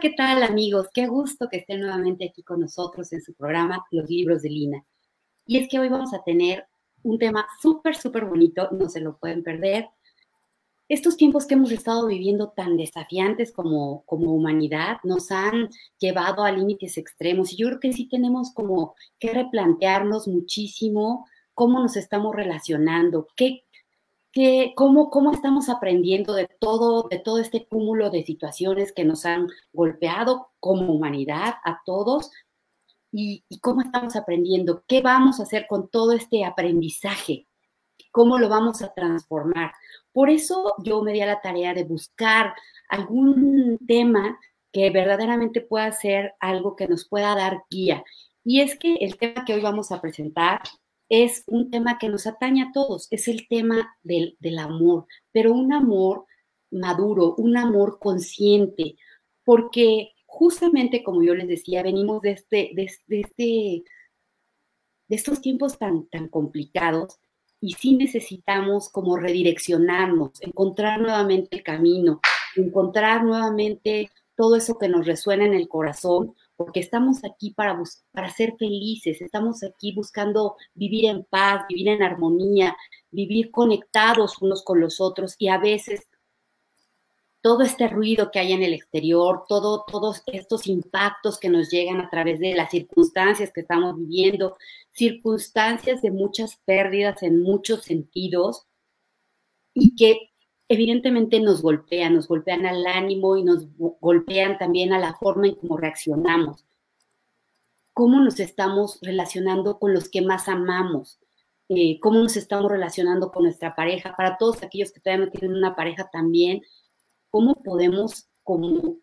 ¿qué tal amigos? Qué gusto que estén nuevamente aquí con nosotros en su programa Los Libros de Lina. Y es que hoy vamos a tener un tema súper, súper bonito, no se lo pueden perder. Estos tiempos que hemos estado viviendo tan desafiantes como, como humanidad nos han llevado a límites extremos y yo creo que sí tenemos como que replantearnos muchísimo cómo nos estamos relacionando, qué, qué, cómo, cómo estamos aprendiendo de todo, de todo este cúmulo de situaciones que nos han golpeado como humanidad a todos y, y cómo estamos aprendiendo, qué vamos a hacer con todo este aprendizaje, cómo lo vamos a transformar. Por eso yo me di a la tarea de buscar algún tema que verdaderamente pueda ser algo que nos pueda dar guía. Y es que el tema que hoy vamos a presentar es un tema que nos atañe a todos, es el tema del, amor, pero un amor maduro, un amor consciente, porque justamente como yo les decía, venimos de, este, de, este, de estos tiempos tan, tan complicados y sí necesitamos como redireccionarnos, encontrar nuevamente el camino, encontrar nuevamente todo eso que nos resuena en el corazón, porque estamos aquí para, para ser felices, estamos aquí buscando vivir en paz, vivir en armonía, vivir conectados unos con los otros y a veces todo este ruido que hay en el exterior, todo, todos estos impactos que nos llegan a través de las circunstancias que estamos viviendo, circunstancias de muchas pérdidas en muchos sentidos y que evidentemente nos golpean, nos golpean al ánimo y nos golpean también a la forma en cómo reaccionamos. ¿Cómo nos estamos relacionando con los que más amamos? Eh, ¿Cómo nos estamos relacionando con nuestra pareja? Para todos aquellos que todavía no tienen una pareja también, ¿cómo podemos como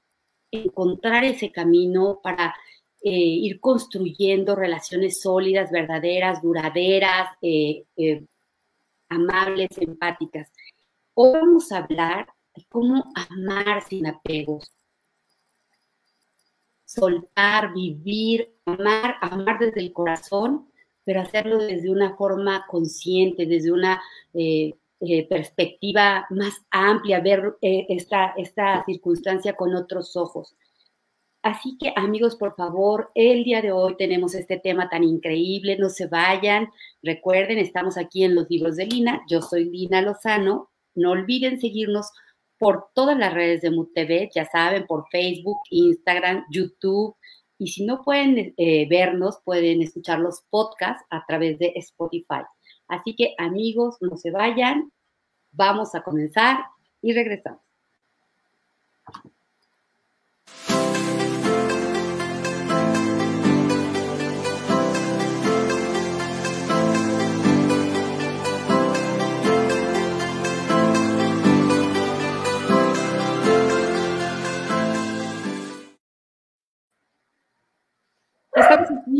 encontrar ese camino para eh, ir construyendo relaciones sólidas, verdaderas, duraderas, eh, amables, empáticas? Hoy vamos a hablar de cómo amar sin apegos. Soltar, vivir, amar, amar desde el corazón, pero hacerlo desde una forma consciente, desde una eh, eh, perspectiva más amplia, ver eh, esta, esta circunstancia con otros ojos. Así que amigos, por favor, el día de hoy tenemos este tema tan increíble, no se vayan. Recuerden, estamos aquí en los libros de Lina. Yo soy Lina Lozano no olviden seguirnos por todas las redes de MUTV, ya saben, por Facebook, Instagram, YouTube. Y si no pueden eh, vernos, pueden escuchar los podcasts a través de Spotify. Así que amigos, no se vayan, vamos a comenzar y regresamos.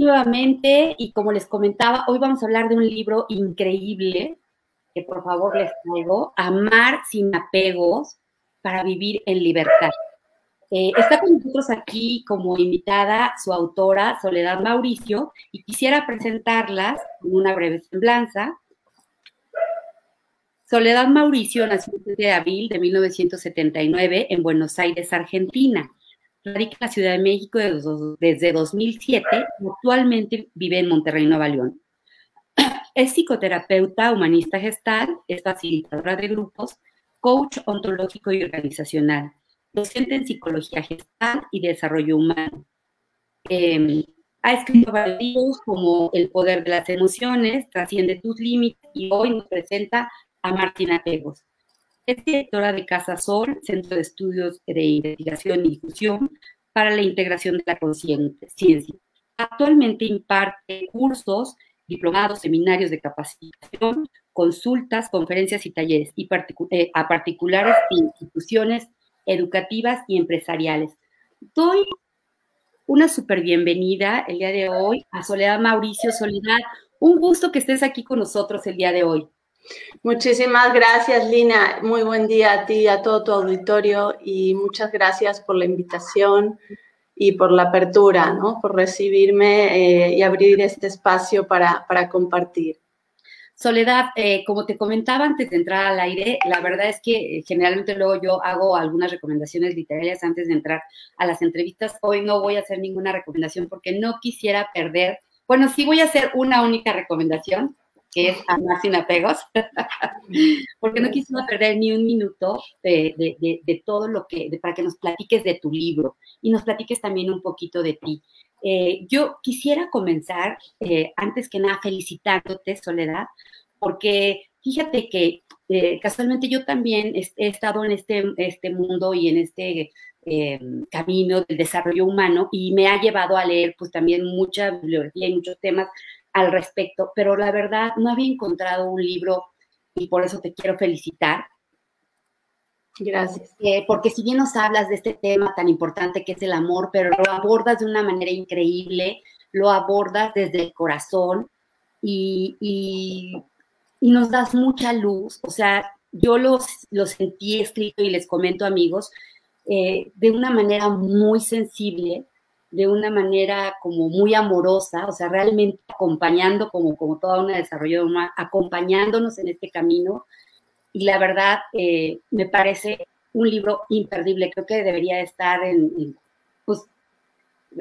Nuevamente y como les comentaba, hoy vamos a hablar de un libro increíble que por favor les traigo, Amar sin apegos para vivir en libertad. Eh, está con nosotros aquí como invitada su autora, Soledad Mauricio, y quisiera presentarlas con una breve semblanza. Soledad Mauricio nació el 7 de abril de 1979 en Buenos Aires, Argentina radica en la Ciudad de México desde 2007 y actualmente vive en Monterrey, Nueva León. Es psicoterapeuta, humanista gestal, es facilitadora de grupos, coach ontológico y organizacional, docente en psicología gestal y desarrollo humano. Em, ha escrito varios libros como El poder de las emociones, Trasciende tus límites y hoy nos presenta a Martina Pegos. Es directora de Casa Sol, Centro de Estudios de Investigación y Difusión para la Integración de la Conciencia. Actualmente imparte cursos, diplomados, seminarios de capacitación, consultas, conferencias y talleres y eh, a particulares instituciones educativas y empresariales. Doy una súper bienvenida el día de hoy a Soledad Mauricio Soledad. Un gusto que estés aquí con nosotros el día de hoy. Muchísimas gracias, Lina. Muy buen día a ti, a todo tu auditorio y muchas gracias por la invitación y por la apertura, ¿no? Por recibirme eh, y abrir este espacio para, para compartir. Soledad, eh, como te comentaba antes de entrar al aire, la verdad es que eh, generalmente luego yo hago algunas recomendaciones literarias antes de entrar a las entrevistas. Hoy no voy a hacer ninguna recomendación porque no quisiera perder, bueno, sí voy a hacer una única recomendación, que es Amar sin apegos, porque no quisiera perder ni un minuto de, todo lo que, para que nos platiques de tu libro y nos platiques también un poquito de ti. Eh, yo quisiera comenzar, eh, antes que nada, felicitándote, Soledad, porque fíjate que eh, casualmente yo también he, estado en este, este mundo y en este camino del desarrollo humano y me ha llevado a leer pues también mucha bibliografía y muchos temas al respecto, pero la verdad no había encontrado un libro y por eso te quiero felicitar. Gracias. Eh, porque si bien nos hablas de este tema tan importante que es el amor, pero lo abordas de una manera increíble, lo abordas desde el corazón y, y, nos das mucha luz. O sea, yo los, los sentí escrito y les comento amigos eh, de una manera muy sensible, de una manera como muy amorosa, o sea, realmente acompañando como, como toda una desarrolladora, acompañándonos en este camino. Y la verdad, eh, me parece un libro imperdible. Creo que debería estar en, pues,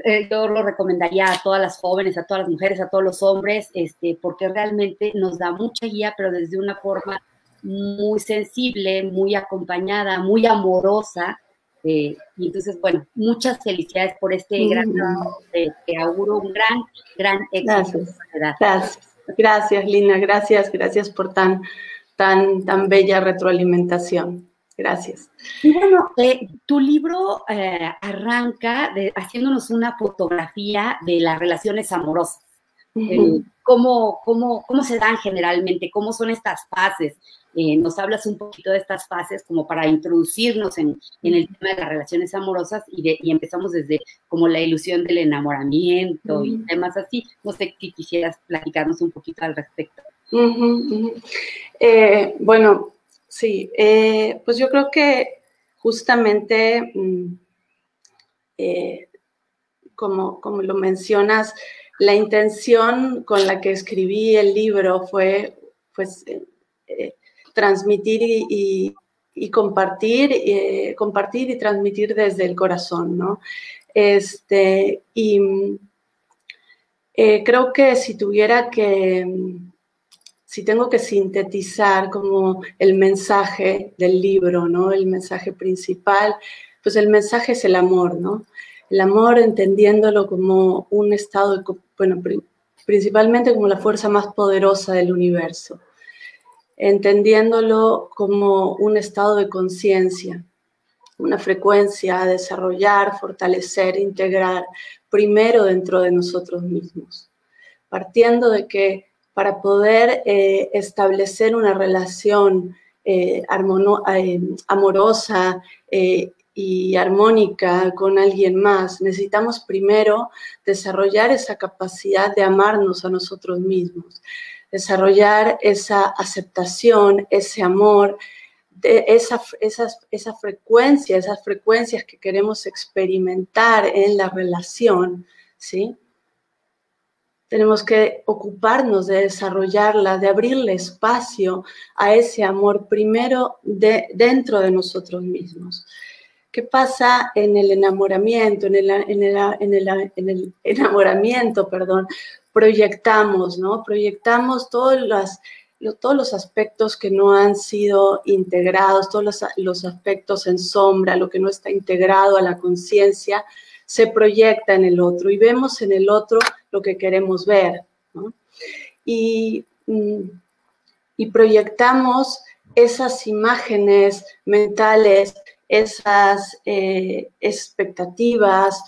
eh, yo lo recomendaría a todas las jóvenes, a todas las mujeres, a todos los hombres, este, porque realmente nos da mucha guía, pero desde una forma muy sensible, muy acompañada, muy amorosa, eh, y entonces, bueno, muchas felicidades por este gran trabajo. Te, auguro un gran, gran éxito. Gracias. Gracias, gracias, Lina. Gracias, gracias por tan, tan, tan bella retroalimentación. Gracias. Y bueno, eh, tu libro eh, arranca de, haciéndonos una fotografía de las relaciones amorosas. Cómo, cómo, cómo, se dan generalmente, cómo son estas fases, eh, nos hablas un poquito de estas fases como para introducirnos en, el tema de las relaciones amorosas y, empezamos desde como la ilusión del enamoramiento y temas así. No sé si quisieras platicarnos un poquito al respecto. Eh, bueno, sí, eh, pues yo creo que justamente, mm, como, como lo mencionas, la intención con la que escribí el libro fue, pues, transmitir y, compartir, eh, compartir y transmitir desde el corazón, ¿no? Este, y eh, creo que si tuviera que, si tengo que sintetizar como el mensaje del libro, ¿no? El mensaje principal, pues el mensaje es el amor, ¿no? El amor entendiéndolo como un estado, bueno, principalmente como la fuerza más poderosa del universo entendiéndolo como un estado de conciencia, una frecuencia a desarrollar, fortalecer, integrar primero dentro de nosotros mismos, partiendo de que para poder eh, establecer una relación eh, eh, amorosa y armónica con alguien más, necesitamos primero desarrollar esa capacidad de amarnos a nosotros mismos, desarrollar esa aceptación, ese amor, de esa, esa frecuencia, esas frecuencias que queremos experimentar en la relación, ¿sí? Tenemos que ocuparnos de desarrollarla, de abrirle espacio a ese amor primero de, dentro de nosotros mismos. ¿Qué pasa en el enamoramiento? En el, en el, en el enamoramiento, perdón, proyectamos, ¿no? Proyectamos todos los, todos los aspectos que no han sido integrados, todos los, aspectos en sombra, lo que no está integrado a la conciencia, se proyecta en el otro y vemos en el otro lo que queremos ver, ¿no? Y, mm, y proyectamos esas imágenes mentales, esas eh, expectativas,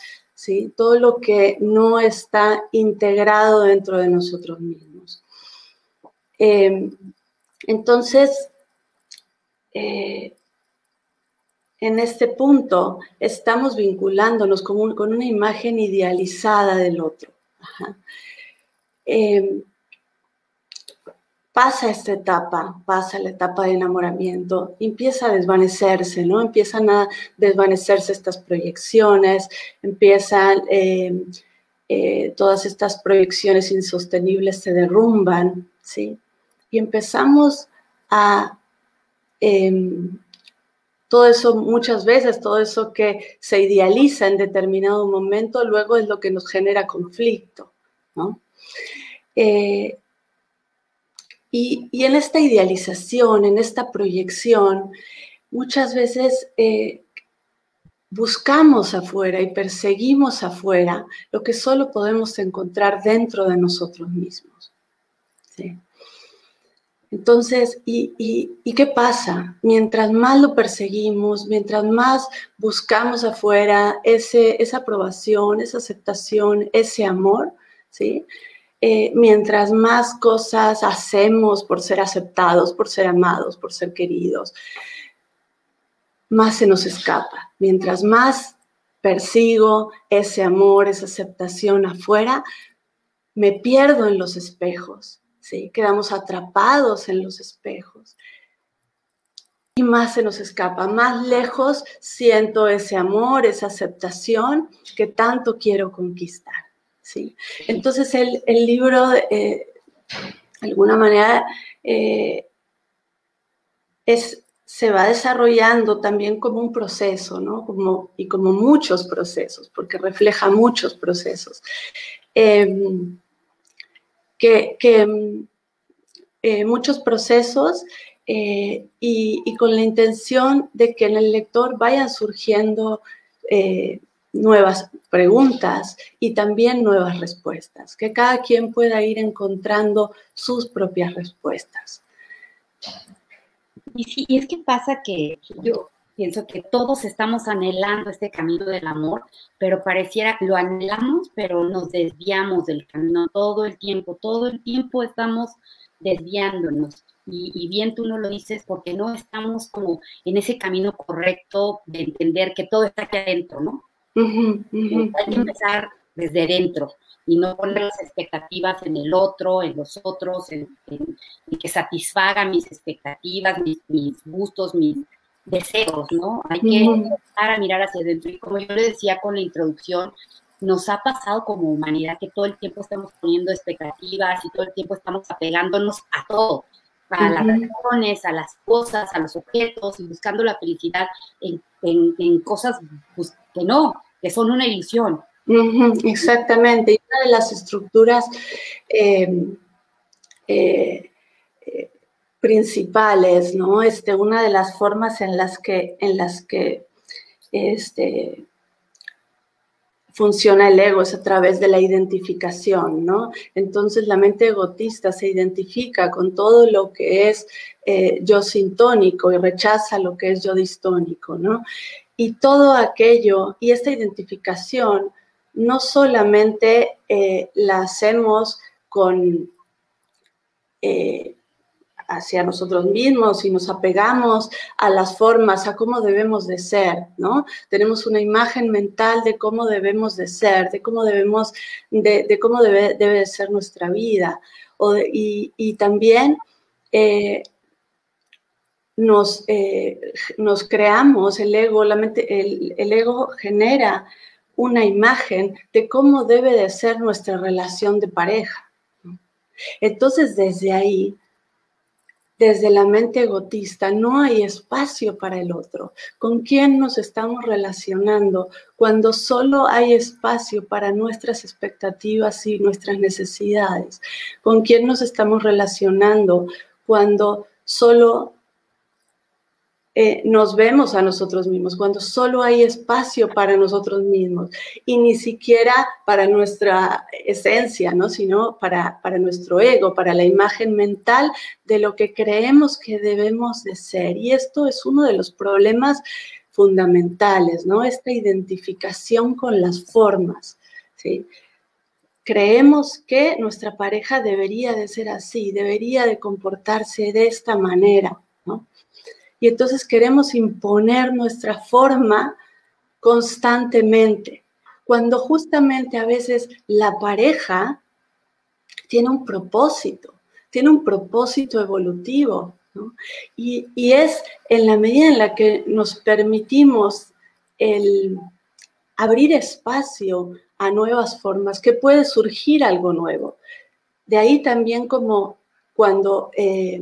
todo lo que no está integrado dentro de nosotros mismos. Em, entonces, eh, en este punto estamos vinculándonos con, una imagen idealizada del otro. Em, pasa esta etapa, pasa la etapa de enamoramiento, empieza a desvanecerse, ¿no? Empiezan a desvanecerse estas proyecciones, empiezan eh, eh, todas estas proyecciones insostenibles se derrumban, ¿sí? y empezamos a... Em, todo eso muchas veces, todo eso que se idealiza en determinado momento, luego es lo que nos genera conflicto, ¿no? Eh, y, en esta idealización, en esta proyección, muchas veces eh, buscamos afuera y perseguimos afuera lo que solo podemos encontrar dentro de nosotros mismos. Entonces, ¿y, qué pasa? Mientras más lo perseguimos, mientras más buscamos afuera ese, esa aprobación, esa aceptación, ese amor, ¿sí? Eh, mientras más cosas hacemos por ser aceptados, por ser amados, por ser queridos, más se nos escapa. Mientras más persigo ese amor, esa aceptación afuera, me pierdo en los espejos, ¿sí? Quedamos atrapados en los espejos. Y más se nos escapa, más lejos siento ese amor, esa aceptación que tanto quiero conquistar. ¿Sí? Entonces el, libro, eh, de alguna manera, eh, es, se va desarrollando también como un proceso, ¿no? Como, y como muchos procesos, porque refleja muchos procesos. Em, que, eh, muchos procesos eh, y, con la intención de que en el lector vayan surgiendo nuevas preguntas y también nuevas respuestas, que cada quien pueda ir encontrando sus propias respuestas. Y sí, y es que pasa que yo pienso que todos estamos anhelando este camino del amor, pero pareciera, lo anhelamos, pero nos desviamos del camino todo el tiempo, todo el tiempo estamos desviándonos. Y, bien tú no lo dices porque no estamos como en ese camino correcto de entender que todo está aquí adentro, ¿no? Hay que empezar desde dentro y no poner las expectativas en el otro, en los otros, en, que satisfaga mis expectativas, mis, mis gustos, mis, deseos, ¿no? Hay que empezar a mirar hacia adentro. Y como yo le decía con la introducción, nos ha pasado como humanidad que todo el tiempo estamos poniendo expectativas y todo el tiempo estamos apegándonos a todo, a las relaciones, a las cosas, a los objetos y buscando la felicidad en, en, cosas pues, que no, que son una ilusión. exactamente. Y una de las estructuras eh, eh, principales, ¿no? Este, una de las formas en las que, en las que este, funciona el ego es a través de la identificación, ¿no? Entonces la mente egotista se identifica con todo lo que es eh, yo sintónico y rechaza lo que es yo distónico, ¿no? Y todo aquello, y esta identificación no solamente eh, la hacemos con... Eh, hacia nosotros mismos y nos apegamos a las formas, a cómo debemos de ser, ¿no? Tenemos una imagen mental de cómo debemos de ser, de cómo debemos, de, cómo debe, debe, de ser nuestra vida. y, también eh, nos, eh, nos creamos, el ego, la mente, el, el ego genera una imagen de cómo debe de ser nuestra relación de pareja. Entonces, desde ahí desde la mente egotista no hay espacio para el otro. ¿Con quién nos estamos relacionando cuando solo hay espacio para nuestras expectativas y nuestras necesidades? ¿Con quién nos estamos relacionando cuando solo eh, nos vemos a nosotros mismos, cuando solo hay espacio para nosotros mismos y ni siquiera para nuestra esencia, ¿no? sino para, para nuestro ego, para la imagen mental de lo que creemos que debemos de ser. Y esto es uno de los problemas fundamentales, ¿no? Esta identificación con las formas, ¿sí? Creemos que nuestra pareja debería de ser así, debería de comportarse de esta manera. Y entonces queremos imponer nuestra forma constantemente, cuando justamente a veces la pareja tiene un propósito, tiene un propósito evolutivo, y, y, es en la medida en la que nos permitimos el abrir espacio a nuevas formas, que puede surgir algo nuevo. De ahí también como cuando eh,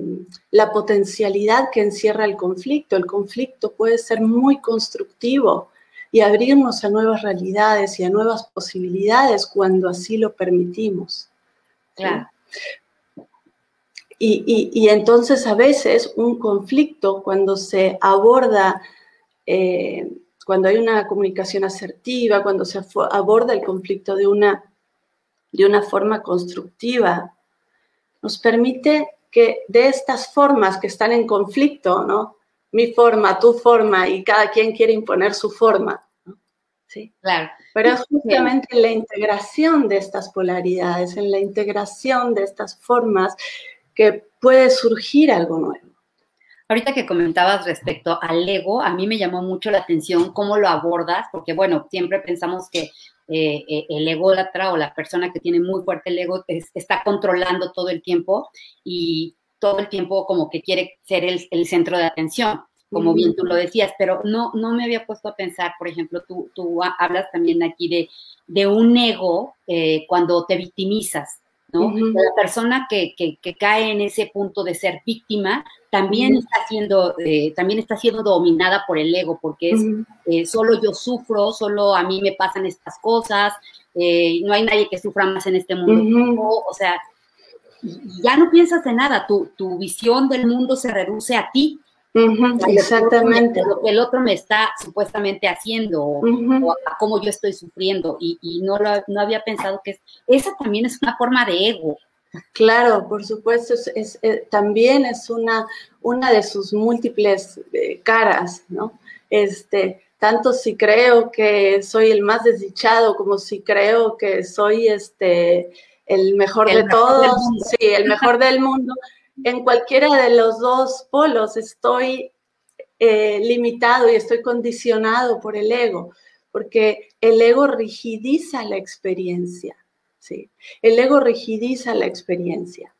la potencialidad que encierra el conflicto, el conflicto puede ser muy constructivo y abrirnos a nuevas realidades y a nuevas posibilidades cuando así lo permitimos. Claro. Y, entonces a veces un conflicto cuando se aborda, eh, cuando hay una comunicación asertiva, cuando se aborda el conflicto de una, de una forma constructiva, nos permite que de estas formas que están en conflicto, ¿no? Mi forma, tu forma, y cada quien quiere imponer su forma, ¿Sí? Claro. Pero es justamente en la integración de estas polaridades, en la integración de estas formas que puede surgir algo nuevo. Ahorita que comentabas respecto al ego, a mí me llamó mucho la atención cómo lo abordas, porque bueno, siempre pensamos que eh, eh, el ególatra o la persona que tiene muy fuerte el ego está controlando todo el tiempo y todo el tiempo como que quiere ser el, centro de atención, como bien tú lo decías, pero no, no me había puesto a pensar, por ejemplo, tú, tú hablas también aquí de, de un ego eh, cuando te victimizas, la persona que, cae en ese punto de ser víctima también está siendo, eh, también está siendo dominada por el ego, porque es eh, solo yo sufro, solo a mí me pasan estas cosas, eh, no hay nadie que sufra más en este mundo. O sea, ya no piensas en nada, tu, tu visión del mundo se reduce a ti, exactamente. Lo que el otro me está supuestamente haciendo o, a cómo yo estoy sufriendo y, no, lo, no había pensado que esa también es una forma de ego. Claro, por supuesto, es, eh, también es una, una de sus múltiples eh, caras, ¿no? Este, tanto si creo que soy el más desdichado como si creo que soy este, el mejor de todos, sí, el mejor del mundo en cualquiera de los dos polos estoy eh, limitado y estoy condicionado por el ego, porque el ego rigidiza la experiencia, ¿sí? El ego rigidiza la experiencia.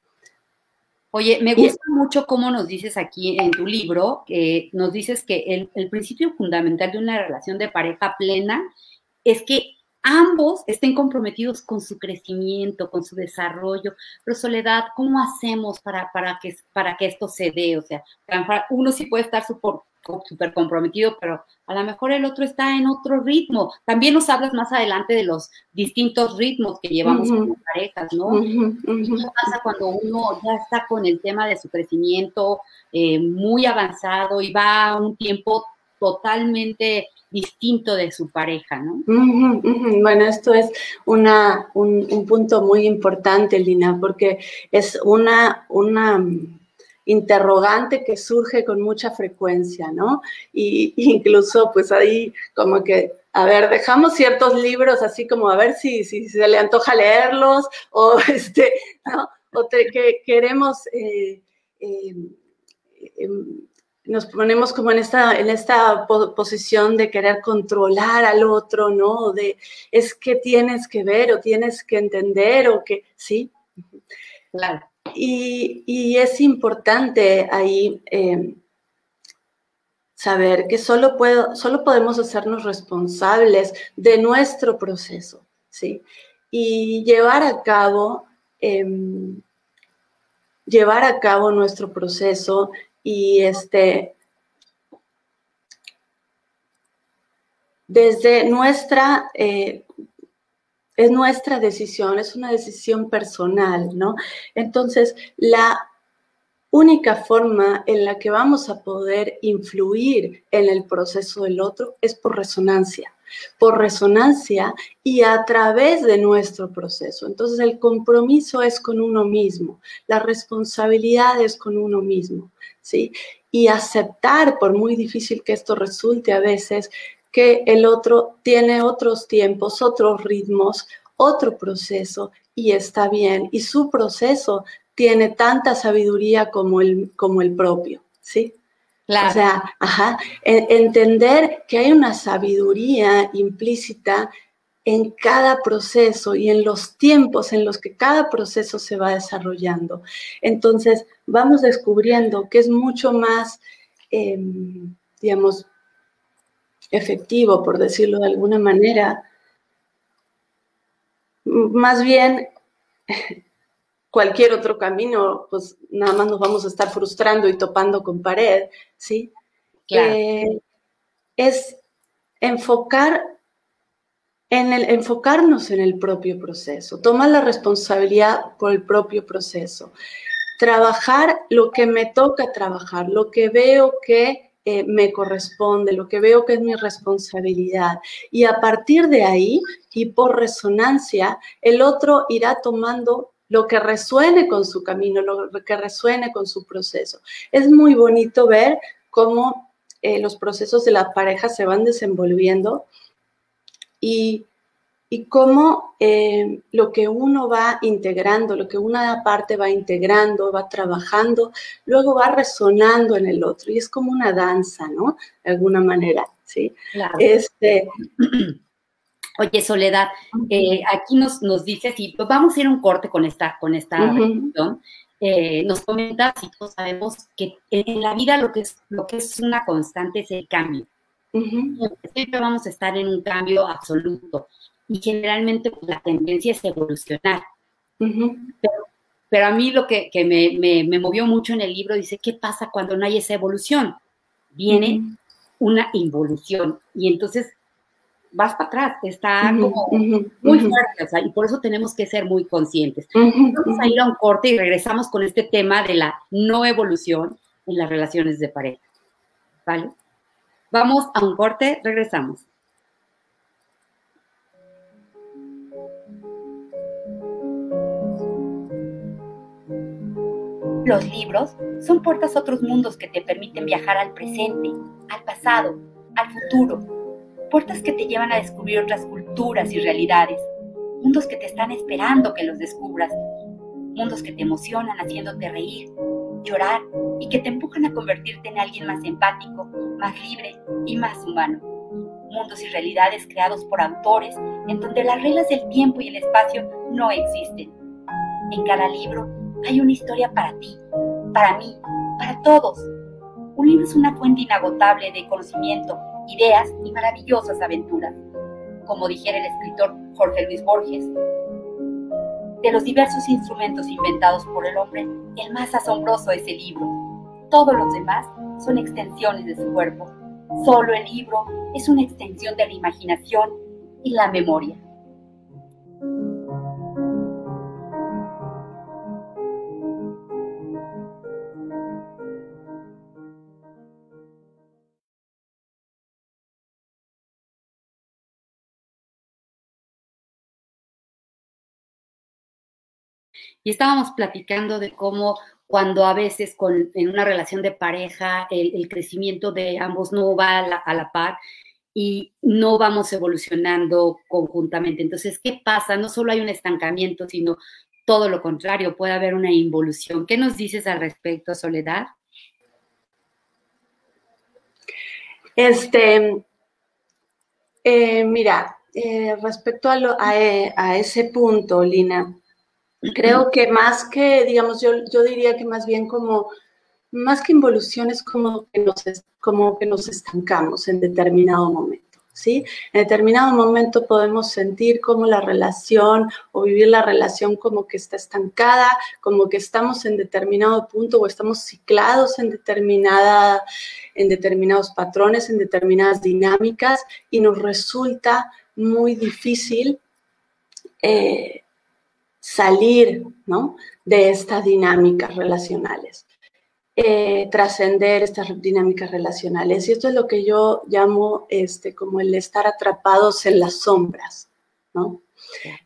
Oye, me gusta mucho cómo nos dices aquí en tu libro, que nos dices que el, el principio fundamental de una relación de pareja plena es que ambos estén comprometidos con su crecimiento, con su desarrollo. Pero Soledad, ¿cómo hacemos para, para, que, para que esto se dé? O sea, uno sí puede estar súper comprometido, pero a lo mejor el otro está en otro ritmo. También nos hablas más adelante de los distintos ritmos que llevamos como parejas, ¿no? ¿Qué pasa cuando uno ya está con el tema de su crecimiento eh, muy avanzado y va a un tiempo totalmente distinto de su pareja, ¿no? Bueno, esto es una, un, punto muy importante, Lina, porque es una, una mm, interrogante que surge con mucha frecuencia, ¿no? Y incluso pues ahí como que, a ver, dejamos ciertos libros así como a ver si, si, se le antoja leerlos o este, ¿no? O que queremos eh, eh, em, nos ponemos como en esta, en esta posición de querer controlar al otro, ¿no? De es que tienes que ver o tienes que entender o que, sí. Claro. Y, es importante ahí em, saber que solo, puedo, solo podemos hacernos responsables de nuestro proceso, ¿sí? Y llevar a cabo, em, llevar a cabo nuestro proceso y este, desde nuestra, eh, es nuestra decisión, es una decisión personal, ¿no? Entonces, la única forma en la que vamos a poder influir en el proceso del otro es por resonancia por resonancia y a través de nuestro proceso. Entonces el compromiso es con uno mismo, la responsabilidad es con uno mismo, ¿sí? Y aceptar, por muy difícil que esto resulte a veces, que el otro tiene otros tiempos, otros ritmos, otro proceso y está bien. Y su proceso tiene tanta sabiduría como el, como el propio, ¿sí? O sea, ajá, entender que hay una sabiduría implícita en cada proceso y en los tiempos en los que cada proceso se va desarrollando. Entonces, vamos descubriendo que es mucho más, em, digamos, efectivo, por decirlo de alguna manera, más bien cualquier otro camino, pues nada más nos vamos a estar frustrando y topando con pared, ¿sí? Eh, es enfocar en el, enfocarnos en el propio proceso, tomar la responsabilidad por el propio proceso, trabajar lo que me toca trabajar, lo que veo que eh, me corresponde, lo que veo que es mi responsabilidad. Y a partir de ahí y por resonancia, el otro irá tomando lo que resuene con su camino, lo que resuene con su proceso. Es muy bonito ver cómo eh, los procesos de la pareja se van desenvolviendo y, y cómo eh, lo que uno va integrando, lo que una parte va integrando, va trabajando, luego va resonando en el otro. Y es como una danza, ¿no? De alguna manera, ¿sí? Este, Oye, Soledad, eh, aquí nos, nos dice, si pues vamos a ir a un corte con esta, con esta eh, nos comenta si todos sabemos que en la vida lo que es, lo que es una constante es el cambio. Siempre vamos a estar en un cambio absoluto y generalmente pues, la tendencia es evolucionar. pero, a mí lo que, me, me, movió mucho en el libro dice, ¿qué pasa cuando no hay esa evolución? Viene una involución y entonces vas para atrás, está como muy fuerte, y por eso tenemos que ser muy conscientes. Vamos a ir a un corte y regresamos con este tema de la no evolución en las relaciones de pareja. ¿Vale? Vamos a un corte, regresamos. Los libros son puertas a otros mundos que te permiten viajar al presente, al pasado, al futuro. Puertas que te llevan a descubrir otras culturas y realidades, mundos que te están esperando que los descubras, mundos que te emocionan haciéndote reír, llorar y que te empujan a convertirte en alguien más empático, más libre y más humano. Mundos y realidades creados por autores en donde las reglas del tiempo y el espacio no existen. En cada libro hay una historia para ti, para mí, para todos. Un libro es una fuente inagotable de conocimiento ideas y maravillosas aventuras. Como dijera el escritor Jorge Luis Borges, de los diversos instrumentos inventados por el hombre, el más asombroso es el libro. Todos los demás son extensiones de su cuerpo. Solo el libro es una extensión de la imaginación y la memoria. Y estábamos platicando de cómo cuando a veces con, en una relación de pareja el, crecimiento de ambos no va a la, par y no vamos evolucionando conjuntamente. Entonces, ¿qué pasa? No solo hay un estancamiento, sino todo lo contrario, puede haber una involución. ¿Qué nos dices al respecto, Soledad? Este, eh, mira, eh, respecto a, a, ese punto, Lina, Creo que más que, digamos, yo, yo diría que más bien como, más que involución es como que nos, como que nos estancamos en determinado momento. ¿Sí? En determinado momento podemos sentir como la relación o vivir la relación como que está estancada, como que estamos en determinado punto o estamos ciclados en, determinada, en determinados patrones, en determinadas dinámicas y nos resulta muy difícil eh, salir ¿no? de estas dinámicas relacionales, eh, trascender estas dinámicas relacionales. Y esto es lo que yo llamo este, como el estar atrapados en las sombras, ¿no?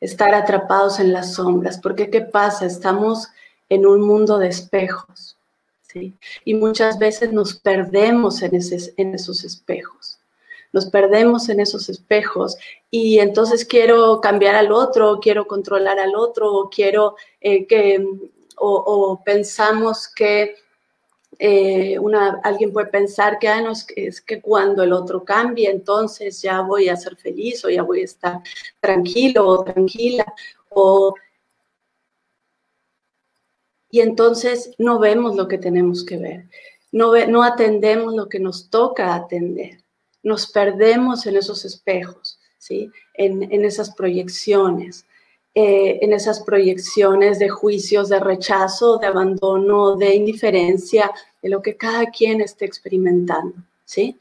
Estar atrapados en las sombras, porque ¿qué pasa? Estamos en un mundo de espejos, ¿sí? Y muchas veces nos perdemos en, en esos espejos nos perdemos en esos espejos y entonces quiero cambiar al otro, quiero controlar al otro, o quiero eh, que, o, pensamos que eh, una, alguien puede pensar que es, que cuando el otro cambie, entonces ya voy a ser feliz o ya voy a estar tranquilo o tranquila. O, y entonces no vemos lo que tenemos que ver, no, no atendemos lo que nos toca atender nos perdemos en esos espejos, ¿sí? en, esas proyecciones. eh, en esas proyecciones de juicios, de rechazo, de abandono, de indiferencia, de lo que cada quien esté experimentando, ¿sí?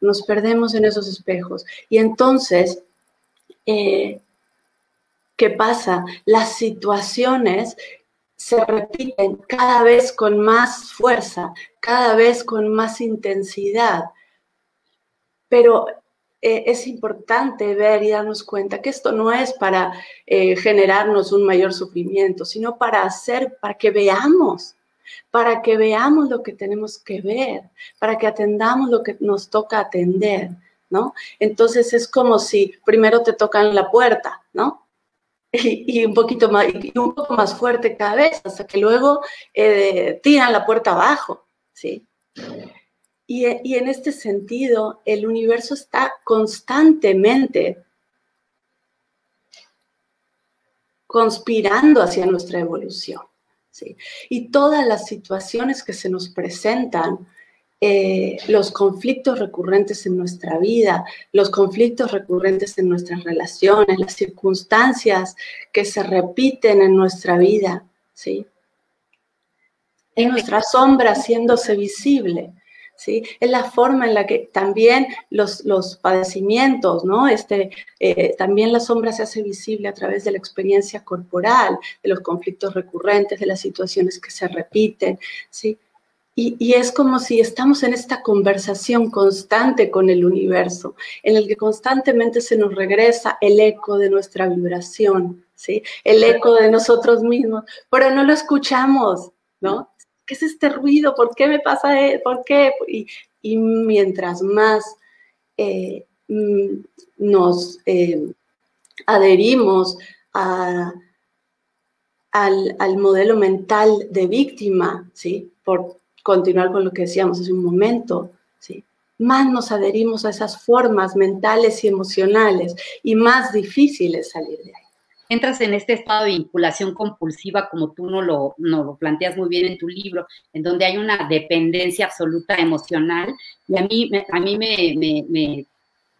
Nos perdemos en esos espejos. Y entonces, eh, ¿qué pasa? Las situaciones se repiten cada vez con más fuerza, cada vez con más intensidad. Pero eh, es importante ver y darnos cuenta que esto no es para eh, generarnos un mayor sufrimiento, sino para hacer, para que veamos, para que veamos lo que tenemos que ver, para que atendamos lo que nos toca atender, ¿no? Entonces es como si primero te tocan la puerta, ¿no? Y, un poquito más, y un poco más fuerte cada vez, hasta que luego eh, tiran la puerta abajo, ¿sí? Y, en este sentido, el universo está constantemente conspirando hacia nuestra evolución. Y todas las situaciones que se nos presentan eh, los conflictos recurrentes en nuestra vida, los conflictos recurrentes en nuestras relaciones, las circunstancias que se repiten en nuestra vida, ¿sí? En nuestra sombra haciéndose visible, Es la forma en la que también los, los padecimientos, ¿no? Este, eh, también la sombra se hace visible a través de la experiencia corporal, de los conflictos recurrentes, de las situaciones que se repiten, ¿sí? Y, es como si estamos en esta conversación constante con el universo, en el que constantemente se nos regresa el eco de nuestra vibración, ¿sí? El eco de nosotros mismos, pero no lo escuchamos, ¿no? ¿Qué es este ruido? ¿Por qué me pasa? E-? ¿Por qué? Y, mientras más eh, mm, nos eh, adherimos al, al modelo mental de víctima, ¿sí? Por, continuar con lo que decíamos hace un momento, ¿sí? más nos adherimos a esas formas mentales y emocionales y más difícil es salir de ahí. Entras en este estado de vinculación compulsiva, como tú no lo, no lo planteas muy bien en tu libro, en donde hay una dependencia absoluta emocional. Y a mí, a mí me, me, me,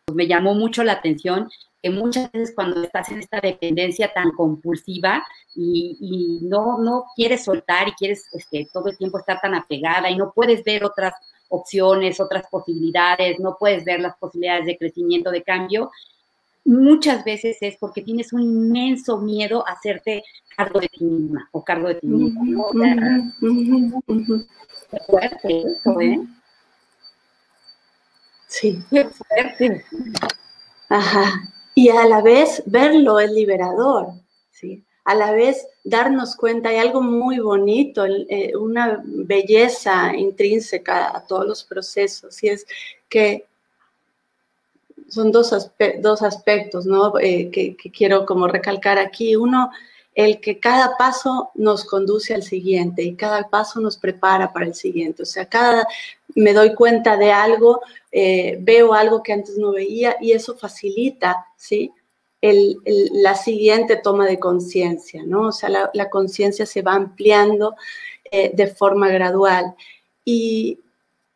pues me llamó mucho la atención que muchas veces cuando estás en esta dependencia tan compulsiva y, no, no quieres soltar y quieres este, todo el tiempo estar tan apegada y no puedes ver otras opciones, otras posibilidades, no puedes ver las posibilidades de crecimiento, de cambio, muchas veces es porque tienes un inmenso miedo a hacerte cargo de ti misma o cargo de ti mismo. Qué fuerte eso, ¿eh? Sí. Qué fuerte. Ajá. Y a la vez verlo es liberador, ¿sí? A la vez darnos cuenta, hay algo muy bonito, eh, una belleza intrínseca a todos los procesos, y es que son dos, dos aspectos, ¿no? Eh, que, quiero como recalcar aquí. Uno, el que cada paso nos conduce al siguiente y cada paso nos prepara para el siguiente. O sea, cada me doy cuenta de algo, eh, veo algo que antes no veía y eso facilita, ¿sí? la siguiente toma de conciencia, ¿no? O sea, la, conciencia se va ampliando eh, de forma gradual. Y,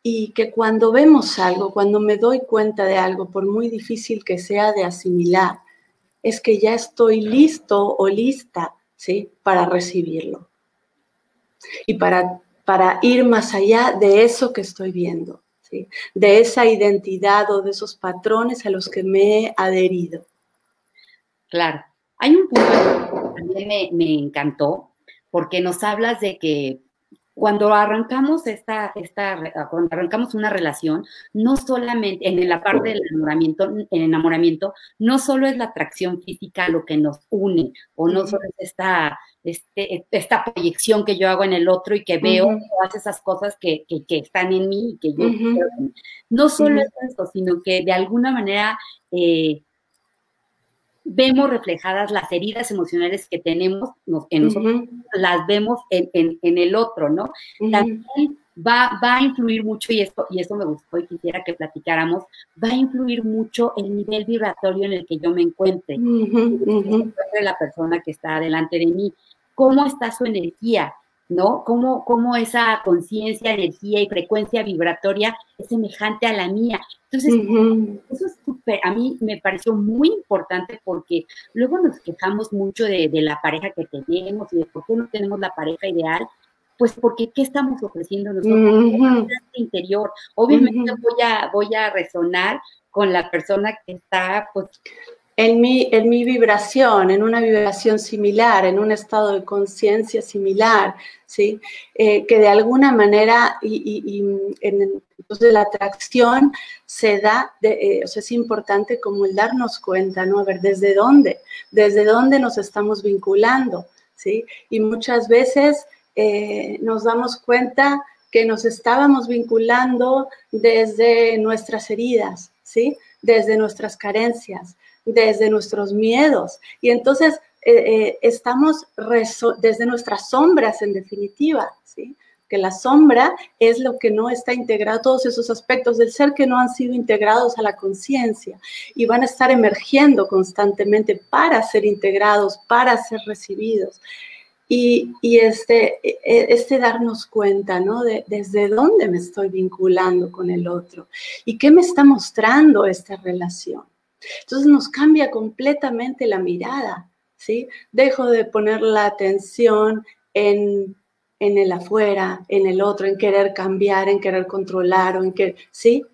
y que cuando vemos algo, cuando me doy cuenta de algo, por muy difícil que sea de asimilar, es que ya estoy listo o lista, ¿sí? Para recibirlo. Y para, para ir más allá de eso que estoy viendo, ¿sí? De esa identidad o de esos patrones a los que me he adherido. Claro. Hay un punto que también me, me encantó, porque nos hablas de que cuando arrancamos esta, esta, cuando arrancamos una relación, no solamente en la parte del enamoramiento, el enamoramiento, no solo es la atracción física lo que nos une, o no solo es esta, este, esta proyección que yo hago en el otro y que veo todas esas cosas que, que, están en mí y que yo No solo es eso, sino que de alguna manera eh, vemos reflejadas las heridas emocionales que tenemos en nosotros, las vemos en, el otro, ¿no? También va, va a influir mucho, y esto, y esto me gustó y quisiera que platicáramos, va a influir mucho el nivel vibratorio en el que yo me encuentre, de la persona que está delante de mí, cómo está su energía, ¿no? Cómo, cómo esa conciencia, energía y frecuencia vibratoria es semejante a la mía. Entonces, eso es súper, a mí me pareció muy importante porque luego nos quejamos mucho de, la pareja que tenemos y de por qué no tenemos la pareja ideal. Pues porque, ¿qué estamos ofreciendo nosotros? interior. Obviamente voy, a, voy a resonar con la persona que está, pues, en mi, en mi vibración, en una vibración similar, en un estado de conciencia similar, ¿sí? Eh, que de alguna manera, y, en, entonces la atracción se da, eh, o sea, es importante como el darnos cuenta, ¿no? A ver, ¿desde dónde? ¿Desde dónde nos estamos vinculando? ¿Sí? Y muchas veces eh, nos damos cuenta que nos estábamos vinculando desde nuestras heridas, ¿sí? Desde nuestras carencias, desde nuestros miedos. Y entonces eh, eh, estamos desde nuestras sombras, en definitiva, ¿sí? que la sombra es lo que no está integrado, todos esos aspectos del ser que no han sido integrados a la conciencia y van a estar emergiendo constantemente para ser integrados, para ser recibidos. Y, este, e, e, este darnos cuenta, ¿no? De desde dónde me estoy vinculando con el otro y qué me está mostrando esta relación. Entonces nos cambia completamente la mirada, ¿sí? Dejo de poner la atención en, el afuera, en el otro, en querer cambiar, en querer controlar o en que, ¿sí?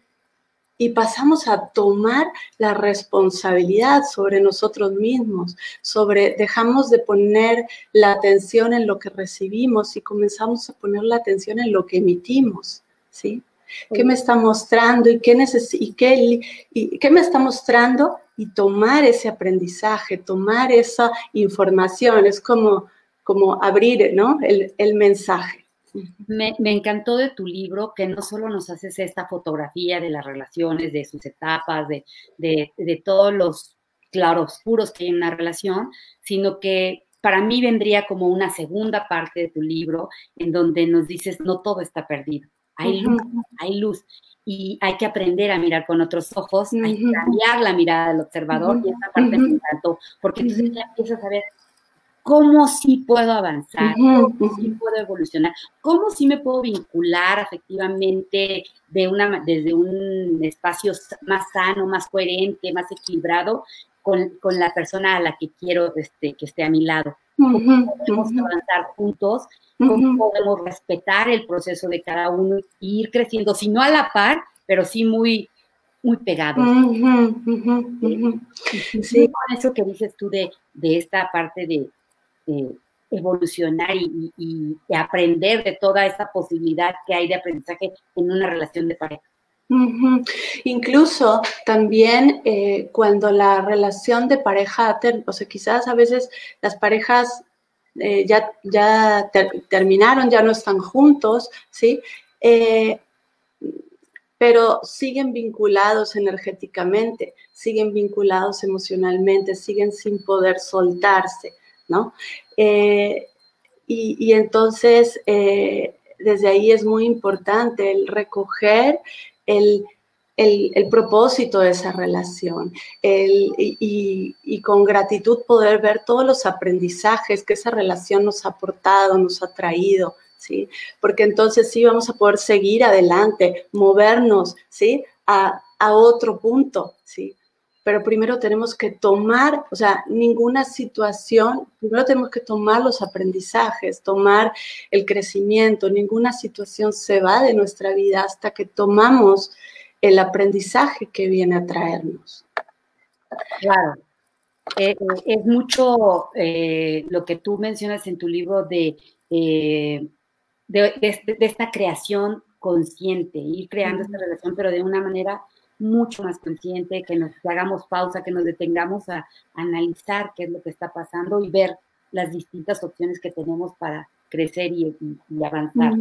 Y pasamos a tomar la responsabilidad sobre nosotros mismos, sobre, dejamos de poner la atención en lo que recibimos y comenzamos a poner la atención en lo que emitimos, ¿sí? Qué me está mostrando y qué, y qué, y qué me está mostrando y tomar ese aprendizaje, tomar esa información, es como, como abrir ¿no? el, el mensaje. Me, me, encantó de tu libro que no solo nos haces esta fotografía de las relaciones, de sus etapas, de, de, de todos los claroscuros que hay en una relación, sino que para mí vendría como una segunda parte de tu libro en donde nos dices, no todo está perdido hay luz, hay luz. Y hay que aprender a mirar con otros ojos, hay que cambiar la mirada del observador y esa parte me encantó, porque entonces ya empiezas a ver cómo sí puedo avanzar, cómo sí puedo evolucionar, cómo sí me puedo vincular efectivamente de una, desde un espacio más sano, más coherente, más equilibrado con, con la persona a la que quiero este, que esté a mi lado. Cómo podemos avanzar juntos cómo podemos respetar el proceso de cada uno e ir creciendo, si no a la par, pero sí muy, muy pegados. sí. Con eso que dices tú de, de esta parte de, evolucionar y, aprender de toda esa posibilidad que hay de aprendizaje en una relación de pareja. Incluso también eh, cuando la relación de pareja, o sea, quizás a veces las parejas eh, ya, ya terminaron, ya no están juntos, ¿sí? Eh, pero siguen vinculados energéticamente, siguen vinculados emocionalmente, siguen sin poder soltarse, ¿no? Eh, y, y, entonces, desde ahí es muy importante el recoger el el, propósito de esa relación y, con gratitud poder ver todos los aprendizajes que esa relación nos ha aportado, nos ha traído, ¿sí? Porque entonces sí vamos a poder seguir adelante, movernos, ¿sí? A, a otro punto, ¿sí? Pero primero tenemos que tomar, o sea, ninguna situación, primero tenemos que tomar los aprendizajes, tomar el crecimiento, ninguna situación se va de nuestra vida hasta que tomamos el aprendizaje que viene a traernos. Claro. Eh, eh, es mucho eh, lo que tú mencionas en tu libro de, de, esta creación consciente, ir creando esta relación, pero de una manera mucho más consciente, que nos hagamos pausa, que nos detengamos a analizar qué es lo que está pasando y ver las distintas opciones que tenemos para crecer y, avanzar.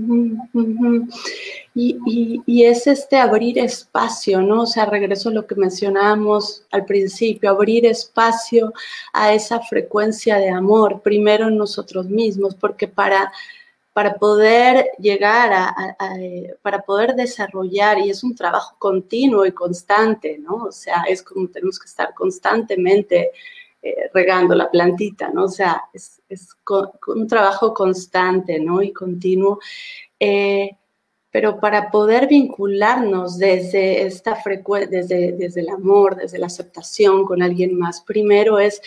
Y, es este abrir espacio, ¿no? O sea, regreso a lo que mencionábamos al principio, abrir espacio a esa frecuencia de amor, primero en nosotros mismos, porque para, para poder llegar a, para poder desarrollar, y es un trabajo continuo y constante, ¿no? O sea, es como tenemos que estar constantemente eh, regando la plantita, ¿no? O sea, es, un trabajo constante, ¿no? Y continuo. Eh, pero para poder vincularnos desde esta frecuencia, desde, desde el amor, desde la aceptación con alguien más, primero es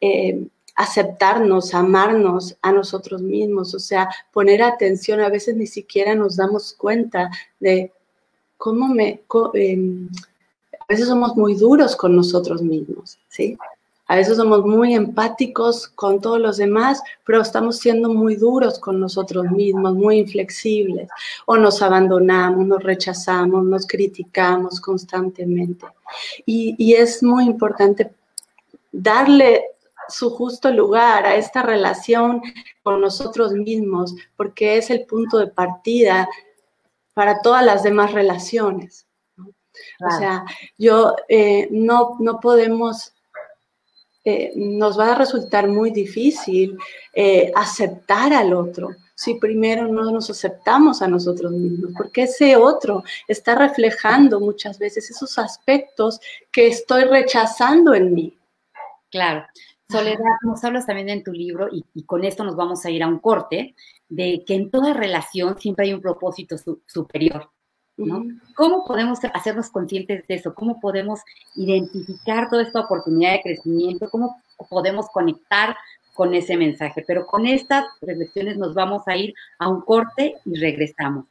eh, aceptarnos, amarnos a nosotros mismos, o sea, poner atención, a veces ni siquiera nos damos cuenta de cómo me... Em, a veces somos muy duros con nosotros mismos, ¿sí? A veces somos muy empáticos con todos los demás, pero estamos siendo muy duros con nosotros mismos, muy inflexibles. O nos abandonamos, nos rechazamos, nos criticamos constantemente. Y, y es muy importante darle su justo lugar a esta relación con nosotros mismos, porque es el punto de partida para todas las demás relaciones. O sea, yo eh, no, no podemos eh, nos va a resultar muy difícil eh, aceptar al otro si primero no nos aceptamos a nosotros mismos, porque ese otro está reflejando muchas veces esos aspectos que estoy rechazando en mí. Claro. Soledad, nos hablas también en tu libro, y, con esto nos vamos a ir a un corte, de que en toda relación siempre hay un propósito superior. ¿Cómo podemos hacernos conscientes de eso? ¿Cómo podemos identificar toda esta oportunidad de crecimiento? ¿Cómo podemos conectar con ese mensaje? Pero con estas reflexiones nos vamos a ir a un corte y regresamos.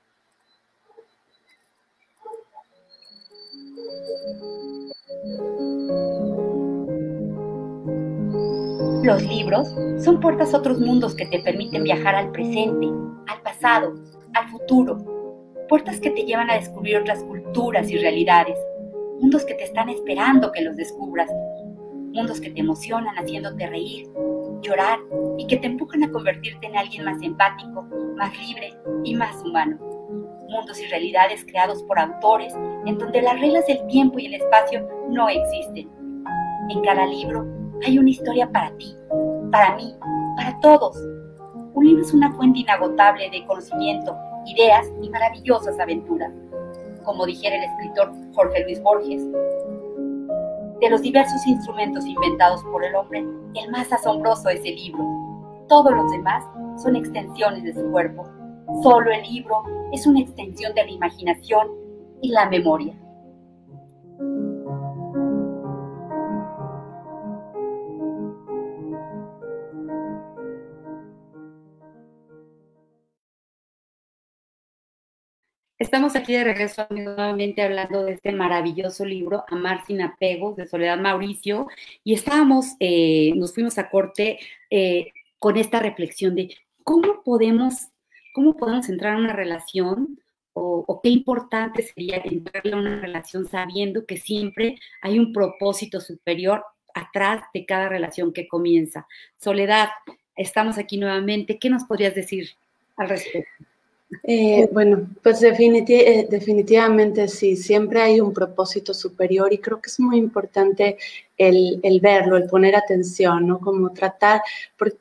Los libros son puertas a otros mundos que te permiten viajar al presente, al pasado, al futuro puertas que te llevan a descubrir otras culturas y realidades, mundos que te están esperando que los descubras, mundos que te emocionan haciéndote reír, llorar y que te empujan a convertirte en alguien más empático, más libre y más humano. Mundos y realidades creados por autores en donde las reglas del tiempo y el espacio no existen. En cada libro hay una historia para ti, para mí, para todos. Un libro es una fuente inagotable de conocimiento ideas y maravillosas aventuras. Como dijera el escritor Jorge Luis Borges, de los diversos instrumentos inventados por el hombre, el más asombroso es el libro. Todos los demás son extensiones de su cuerpo. Solo el libro es una extensión de la imaginación y la memoria. Estamos aquí de regreso nuevamente hablando de este maravilloso libro, Amar sin apegos, de Soledad Mauricio, y estábamos, eh, nos fuimos a corte eh, con esta reflexión de cómo podemos, cómo podemos entrar a una relación o, qué importante sería entrar a una relación sabiendo que siempre hay un propósito superior atrás de cada relación que comienza. Soledad, estamos aquí nuevamente. ¿Qué nos podrías decir al respecto? Eh, bueno, pues eh, definitivamente sí, siempre hay un propósito superior y creo que es muy importante el, verlo, el poner atención, ¿no? Como tratar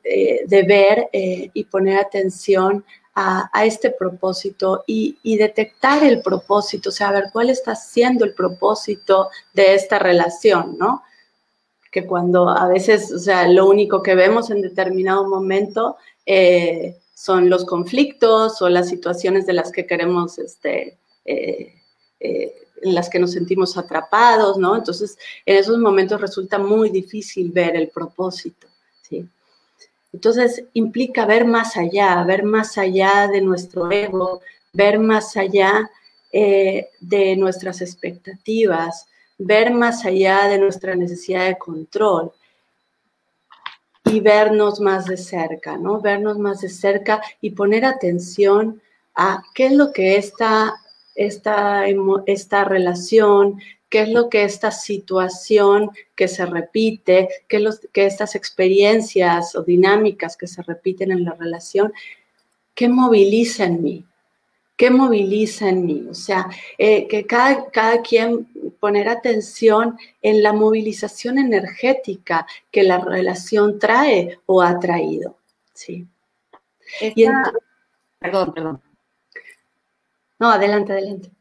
eh, de ver y poner atención a, este propósito y, y, detectar el propósito, o sea, ver cuál está siendo el propósito de esta relación, ¿no? Que cuando a veces, o sea, lo único que vemos en determinado momento son los conflictos o las situaciones de las que queremos, este, eh, eh, en las que nos sentimos atrapados, ¿no? Entonces, en esos momentos resulta muy difícil ver el propósito, ¿sí? Entonces, implica ver más allá, ver más allá de nuestro ego, ver más allá eh, de nuestras expectativas, ver más allá de nuestra necesidad de control y vernos más de cerca, ¿no? Vernos más de cerca y poner atención a qué es lo que esta, esta, esta relación, qué es lo que esta situación que se repite, qué es lo que estas experiencias o dinámicas que se repiten en la relación, qué moviliza en mí, qué moviliza en mí. O sea, eh, que cada, cada quien poner atención en la movilización energética que la relación trae o ha traído. Sí. perdón, perdón. No, adelante, adelante.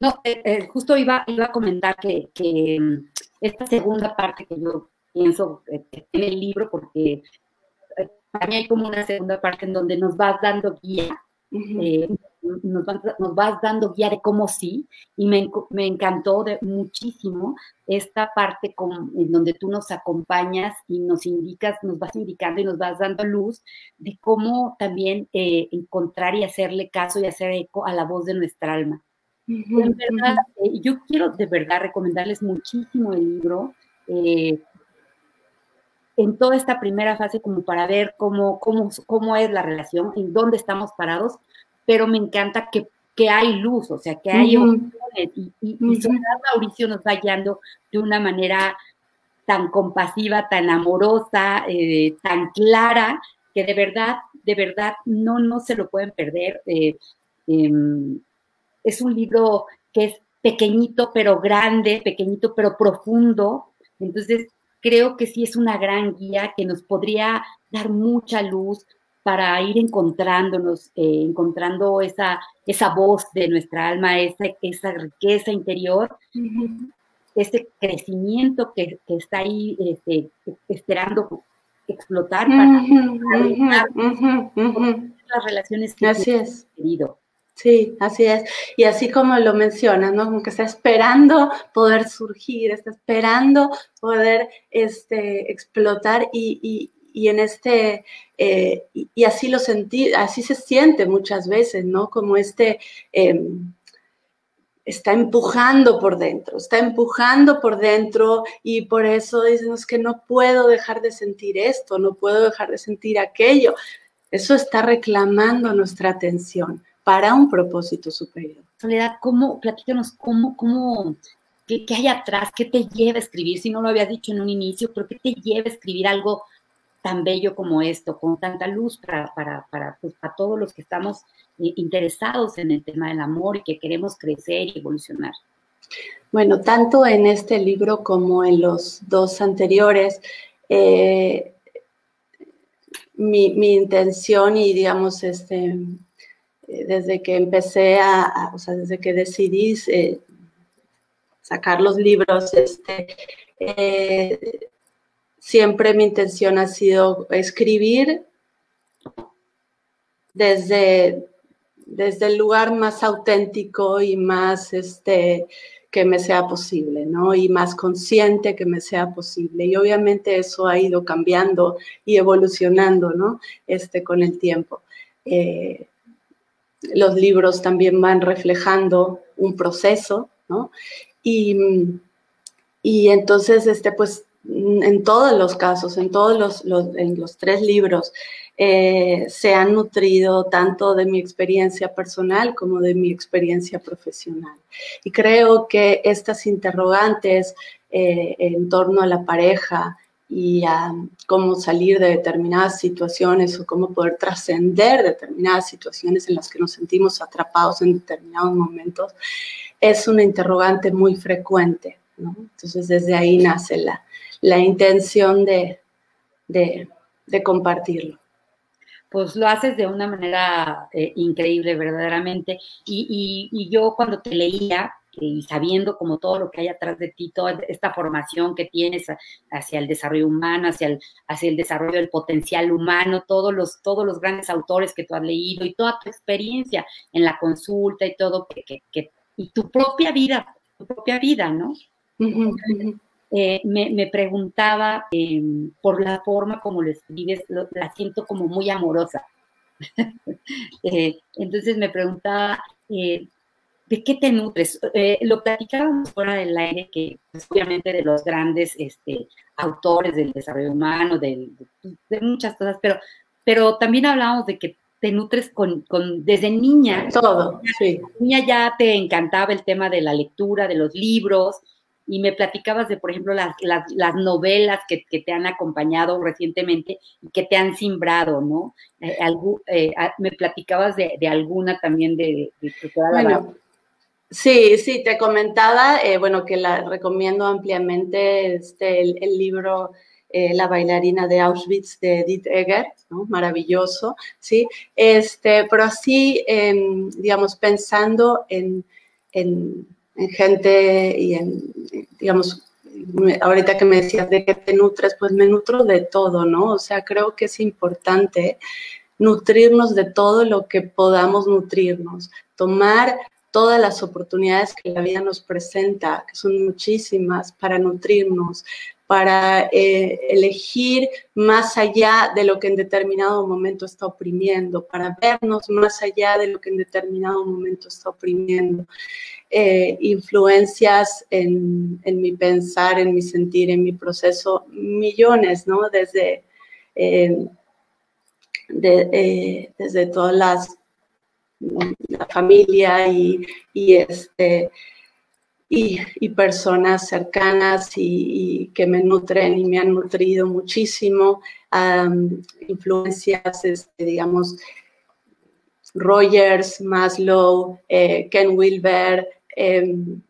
No, eh, eh, justo iba, iba a comentar que, mm, esta segunda parte que yo pienso en el libro porque para mí hay como una segunda parte en donde nos vas dando guía, eh, nos, vas, dando guía de cómo sí, y me, me encantó de, muchísimo esta parte en donde tú nos acompañas y nos indicas, nos vas indicando y nos vas dando luz de cómo también eh, encontrar y hacerle caso y hacer eco a la voz de nuestra alma. en verdad, eh, yo quiero de verdad recomendarles muchísimo el libro en toda esta primera fase como para ver cómo, cómo, cómo es la relación, en dónde estamos parados, pero me encanta que, que hay luz, o sea, que hay opciones y, y, Mauricio nos va guiando de una manera tan compasiva, tan amorosa, eh, tan clara, que de verdad, de verdad, no, no se lo pueden perder. Eh, em, es un libro que es pequeñito pero grande, pequeñito pero profundo. Entonces, creo que sí es una gran guía que nos podría dar mucha luz para ir encontrándonos, eh, encontrando esa, esa voz de nuestra alma, esa, esa riqueza interior, ese crecimiento que, está ahí este, esperando explotar para, las relaciones que Así es. querido. Sí, así es. Y así como lo mencionas, ¿no? Como que está esperando poder surgir, está esperando poder este, explotar y, en este, eh, y, así lo sentí, así se siente muchas veces, ¿no? Como este, em, está empujando por dentro, está empujando por dentro y por eso decimos que no puedo dejar de sentir esto, no puedo dejar de sentir aquello. Eso está reclamando nuestra atención para un propósito superior. Soledad, ¿cómo, platícanos cómo, cómo, qué, hay atrás, qué te lleva a escribir, si no lo habías dicho en un inicio, pero qué te lleva a escribir algo tan bello como esto, con tanta luz para, para, para, pues, para todos los que estamos eh, interesados en el tema del amor y que queremos crecer y evolucionar? Bueno, tanto en este libro como en los dos anteriores, eh, mi, mi, intención y digamos, este, eh, desde que empecé a, o sea, desde que decidí sacar los libros, este, siempre mi intención ha sido escribir desde, desde el lugar más auténtico y más este, que me sea posible, ¿no? Y más consciente que me sea posible. Y obviamente eso ha ido cambiando y evolucionando, ¿no? Este, con el tiempo los libros también van reflejando un proceso, ¿no? Y, entonces, este, pues, en todos los casos, en todos los, en los tres libros, eh, se han nutrido tanto de mi experiencia personal como de mi experiencia profesional. Y creo que estas interrogantes eh, en torno a la pareja, y a cómo salir de determinadas situaciones o cómo poder trascender determinadas situaciones en las que nos sentimos atrapados en determinados momentos, es una interrogante muy frecuente. Entonces, desde ahí nace la, la intención de, de, compartirlo. Pues lo haces de una manera eh, increíble, verdaderamente. Y, y, y yo cuando te leía, y sabiendo como todo lo que hay atrás de ti, toda esta formación que tienes hacia el desarrollo humano, hacia el, hacia el desarrollo del potencial humano, todos los, todos los grandes autores que tú has leído y toda tu experiencia en la consulta y todo, que, que, y tu propia vida, tu propia vida, ¿no? Eh, me, preguntaba em, por la forma como lo escribes, la siento como muy amorosa. Eh, entonces me preguntaba, eh, ¿de qué te nutres? Lo platicábamos fuera del aire, que pues, obviamente de los grandes este, autores del desarrollo humano, de, muchas cosas, pero, pero también hablábamos de que te nutres con, con desde niña. Todo, sí. Niña ya te encantaba el tema de la lectura, de los libros, y me platicabas de, por ejemplo, las, las, novelas que, que, te han acompañado recientemente y que te han simbrado, ¿no? Eh, eh, me platicabas de, de, alguna también de, de, toda la Sí, sí, te comentaba, eh, bueno, que la recomiendo ampliamente este, el, libro eh, La bailarina de Auschwitz de Edith Egger, ¿no? maravilloso, ¿sí? Este, pero así, em, digamos, pensando en, en, gente y en, digamos, ahorita que me decías de qué te nutres, pues me nutro de todo, ¿no? O sea, creo que es importante nutrirnos de todo lo que podamos nutrirnos, tomar todas las oportunidades que la vida nos presenta, que son muchísimas, para nutrirnos, para eh, elegir más allá de lo que en determinado momento está oprimiendo, para vernos más allá de lo que en determinado momento está oprimiendo. Eh, influencias en, mi pensar, en mi sentir, en mi proceso, millones, ¿no? Desde, eh, desde todas las la familia y, este, y, personas cercanas y, que me nutren y me han nutrido muchísimo. influencias, este, digamos, Rogers, Maslow, eh, Ken Wilber, em,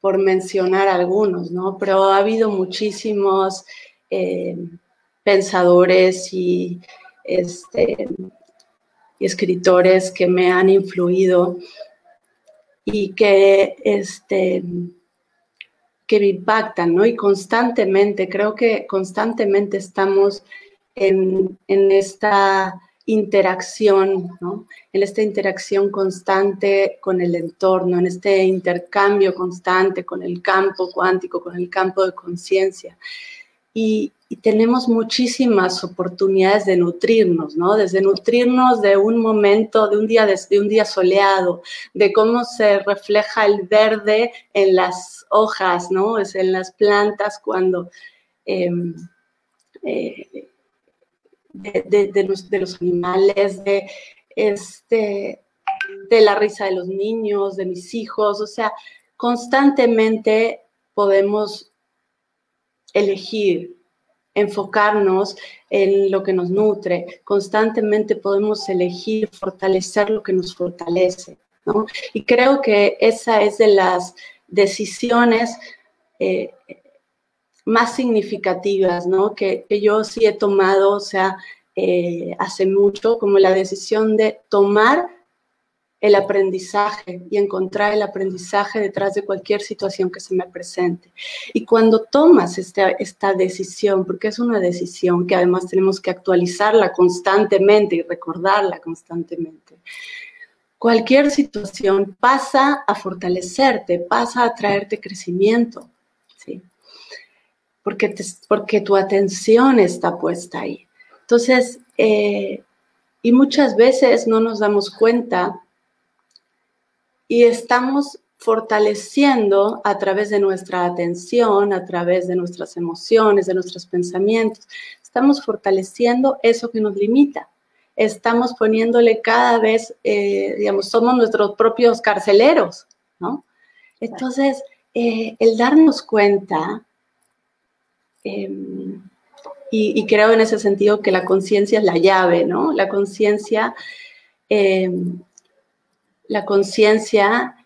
por mencionar algunos, ¿no? Pero ha habido muchísimos em, pensadores y este, escritores que me han influido y que, este, que me impactan, ¿no? Y constantemente, creo que constantemente estamos en, esta interacción, ¿no? En esta interacción constante con el entorno, en este intercambio constante con el campo cuántico, con el campo de conciencia. Y, tenemos muchísimas oportunidades de nutrirnos, ¿no? Desde nutrirnos de un momento, de un día, de, un día soleado, de cómo se refleja el verde en las hojas, ¿no? Es en las plantas cuando... Em, eh, de, los, de, los, animales, de, este, de la risa de los niños, de mis hijos, o sea, constantemente podemos elegir enfocarnos en lo que nos nutre. Constantemente podemos elegir fortalecer lo que nos fortalece. ¿no? Y creo que esa es de las decisiones eh, más significativas ¿no? que, yo sí he tomado, o sea, eh, hace mucho, como la decisión de tomar el aprendizaje y encontrar el aprendizaje detrás de cualquier situación que se me presente. Y cuando tomas esta, esta decisión, porque es una decisión que además tenemos que actualizarla constantemente y recordarla constantemente, cualquier situación pasa a fortalecerte, pasa a traerte crecimiento, ¿sí? Porque, porque tu atención está puesta ahí. Entonces, eh, y muchas veces no nos damos cuenta y estamos fortaleciendo a través de nuestra atención, a través de nuestras emociones, de nuestros pensamientos. Estamos fortaleciendo eso que nos limita. Estamos poniéndole cada vez, eh, digamos, somos nuestros propios carceleros, ¿no? Entonces, eh, el darnos cuenta, em, y, creo en ese sentido que la conciencia es la llave, ¿no? La conciencia em, la conciencia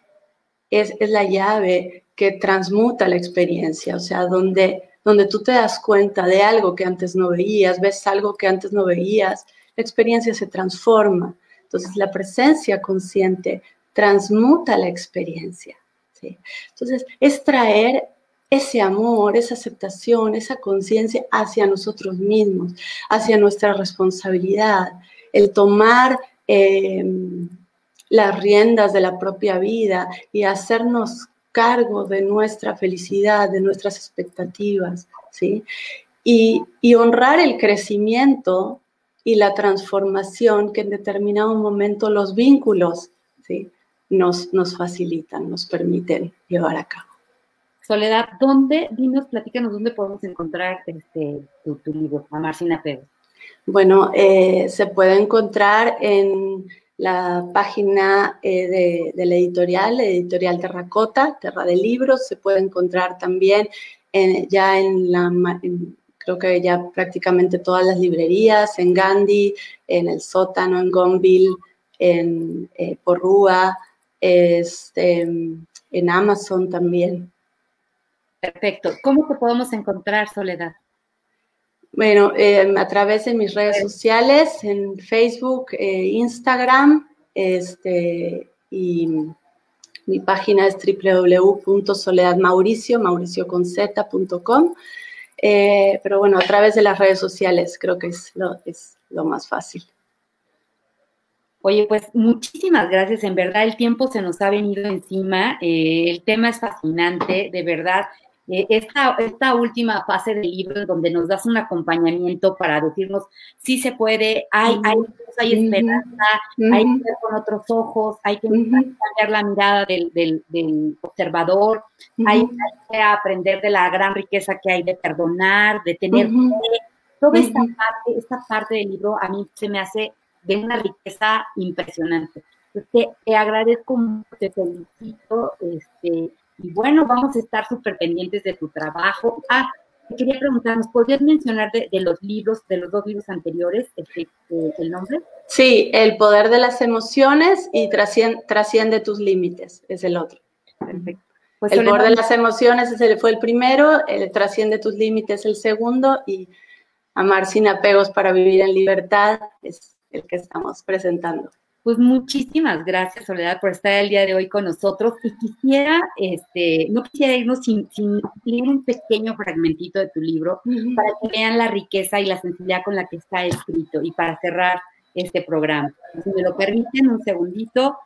es, la llave que transmuta la experiencia, o sea, donde, donde tú te das cuenta de algo que antes no veías, ves algo que antes no veías, la experiencia se transforma. Entonces, la presencia consciente transmuta la experiencia. Entonces, es traer ese amor, esa aceptación, esa conciencia hacia nosotros mismos, hacia nuestra responsabilidad, el tomar eh, las riendas de la propia vida y hacernos cargo de nuestra felicidad, de nuestras expectativas, ¿sí? Y, honrar el crecimiento y la transformación que en determinado momento los vínculos, ¿sí? Nos, nos facilitan, nos permiten llevar a cabo. Soledad, ¿dónde, dinos, platícanos dónde podemos encontrar este, tu, libro, a Marcina Pérez? Bueno, eh, se puede encontrar en la página eh, de, la editorial, editorial Terracota, Terra de Libros, se puede encontrar también ya en la, creo que ya prácticamente todas las librerías, en Gandhi, en El Sótano, en Gonville, en eh, Porrúa, este, en Amazon también. Perfecto. ¿Cómo te podemos encontrar, Soledad? Bueno, em, a través de mis redes sociales, en Facebook, eh, Instagram, este, y Mi página es www.soledadmauricio, eh, pero bueno, a través de las redes sociales creo que es lo, es lo más fácil. Oye, pues muchísimas gracias. En verdad, el tiempo se nos ha venido encima. Eh, el tema es fascinante, de verdad. Eh, esta, esta, última fase del libro, donde nos das un acompañamiento para decirnos si se puede, hay, hay, hay esperanza, hay que ver con otros ojos, hay que cambiar la mirada del, del, observador, hay, que aprender de la gran riqueza que hay de perdonar, de tener Toda esta parte, esta parte del libro a mí se me hace de una riqueza impresionante. Te, te agradezco mucho, te felicito, este, y bueno, vamos a estar súper pendientes de tu trabajo. Ah, te quería preguntar, ¿nos podrías mencionar de, los libros, de los dos libros anteriores, este, eh, el nombre? Sí, El poder de las emociones y Trasciende, tus límites, es el otro. Perfecto. Pues el poder de las emociones ese fue el primero, el Trasciende tus límites el segundo y Amar sin apegos para vivir en libertad es el que estamos presentando. Pues muchísimas gracias, Soledad, por estar el día de hoy con nosotros. Y quisiera, este, no quisiera irnos sin, leer un pequeño fragmentito de tu libro para que vean la riqueza y la sencillez con la que está escrito y para cerrar este programa. Si me lo permiten, un segundito,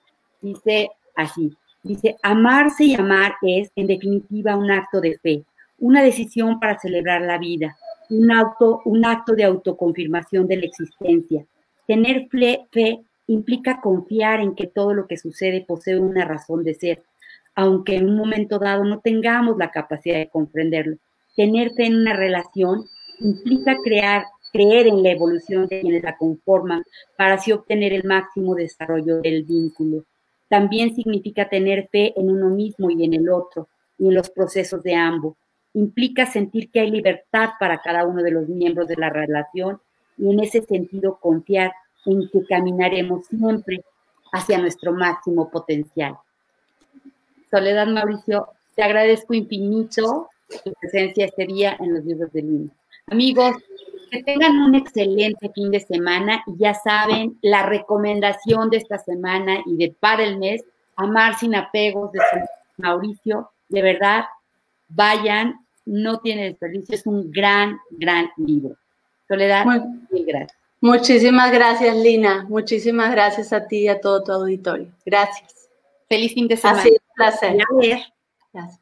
dice así. Dice, amarse y amar es, en definitiva, un acto de fe, una decisión para celebrar la vida, un, auto, un acto de autoconfirmación de la existencia. Tener fe implica confiar en que todo lo que sucede posee una razón de ser, aunque en un momento dado no tengamos la capacidad de comprenderlo. Tener fe en una relación implica crear, creer en la evolución de quienes la conforman para así obtener el máximo desarrollo del vínculo. También significa tener fe en uno mismo y en el otro, y en los procesos de ambos. Implica sentir que hay libertad para cada uno de los miembros de la relación y en ese sentido confiar en que caminaremos siempre hacia nuestro máximo potencial. Soledad Mauricio, te agradezco infinito tu presencia este día en los libros de Lina. Amigos, que tengan un excelente fin de semana y ya saben, la recomendación de esta semana y de para el mes, Amar sin apegos de Mauricio, de verdad, vayan, no tiene desperdicio, es un gran, gran libro. Soledad, mil gracias. Muchísimas gracias, Lina. Muchísimas gracias a ti y a todo tu auditorio. Gracias. Feliz fin de semana. Ha sido un placer. Gracias.